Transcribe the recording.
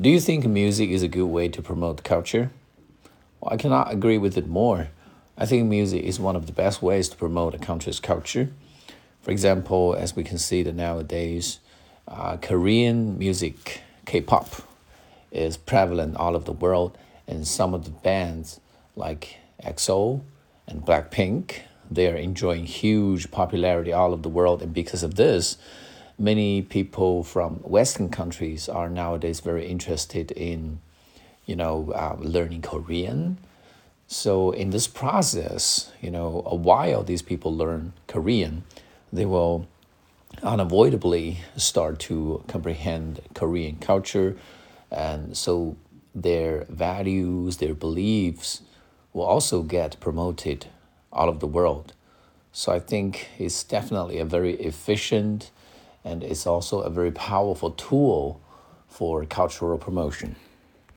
Do you think music is a good way to promote culture? Well, I cannot agree with it more. I think music is one of the best ways to promote a country's culture. For example, as we can see that nowadays, uh, Korean music, K-pop, is prevalent all over the world, and some of the bands like EXO and Blackpink, they are enjoying huge popularity all over the world, and because of this, many people from Western countries are nowadays very interested in, you know, uh, learning Korean. So in this process, you know, a while these people learn Korean, they will unavoidably start to comprehend Korean culture. And so their values, their beliefs will also get promoted all over the world. So I think it's definitely a very efficient and it's also a very powerful tool for cultural promotion.